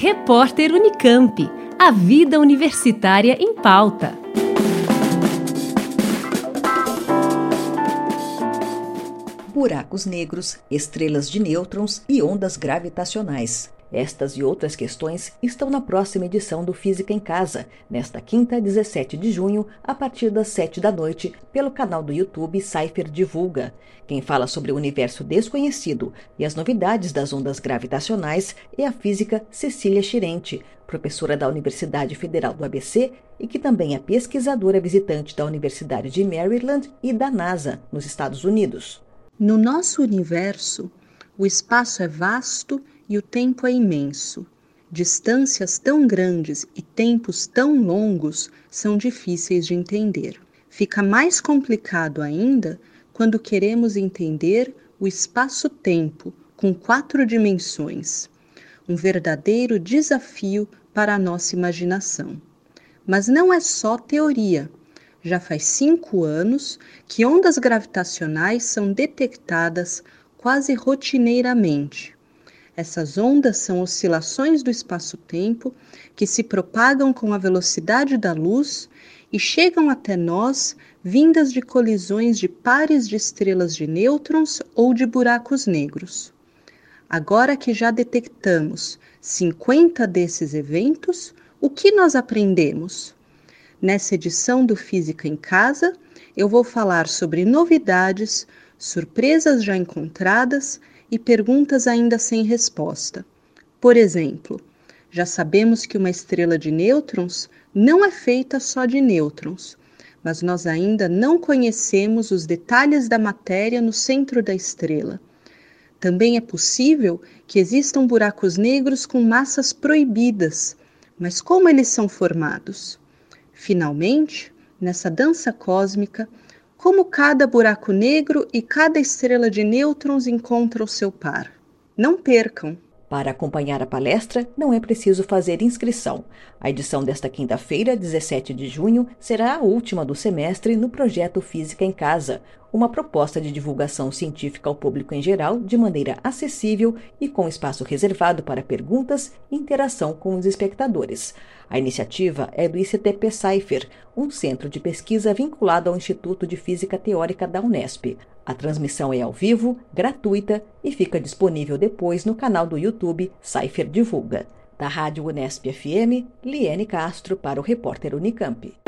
Repórter Unicamp. A vida universitária em pauta. Buracos negros, estrelas de nêutrons e ondas gravitacionais. Estas e outras questões estão na próxima edição do Física em Casa, nesta quinta, 17 de junho, a partir das 7 da noite, pelo canal do YouTube Cypher Divulga. Quem fala sobre o universo desconhecido e as novidades das ondas gravitacionais é a física Cecília Chirente, professora da Universidade Federal do ABC e que também é pesquisadora visitante da Universidade de Maryland e da NASA, nos Estados Unidos. No nosso universo, o espaço é vasto o tempo é imenso. Distâncias tão grandes e tempos tão longos são difíceis de entender. Fica mais complicado ainda quando queremos entender o espaço-tempo com quatro dimensões. Um verdadeiro desafio para a nossa imaginação. Mas não é só teoria. Já faz cinco anos que ondas gravitacionais são detectadas quase rotineiramente essas ondas são oscilações do espaço-tempo que se propagam com a velocidade da luz e chegam até nós vindas de colisões de pares de estrelas de nêutrons ou de buracos negros. Agora que já detectamos 50 desses eventos, o que nós aprendemos? Nessa edição do Física em Casa, eu vou falar sobre novidades, surpresas já encontradas e perguntas ainda sem resposta. Por exemplo, já sabemos que uma estrela de nêutrons não é feita só de nêutrons, mas nós ainda não conhecemos os detalhes da matéria no centro da estrela. Também é possível que existam buracos negros com massas proibidas, mas como eles são formados? Finalmente, nessa dança cósmica, como cada buraco negro e cada estrela de nêutrons encontra o seu par. Não percam! Para acompanhar a palestra, não é preciso fazer inscrição. A edição desta quinta-feira, 17 de junho, será a última do semestre no projeto Física em Casa, uma proposta de divulgação científica ao público em geral de maneira acessível e com espaço reservado para perguntas e interação com os espectadores. A iniciativa é do ICTP Cypher, um centro de pesquisa vinculado ao Instituto de Física Teórica da Unesp. A transmissão é ao vivo, gratuita e fica disponível depois no canal do YouTube Cypher Divulga. Da Rádio Unesp FM, Liene Castro para o repórter Unicamp.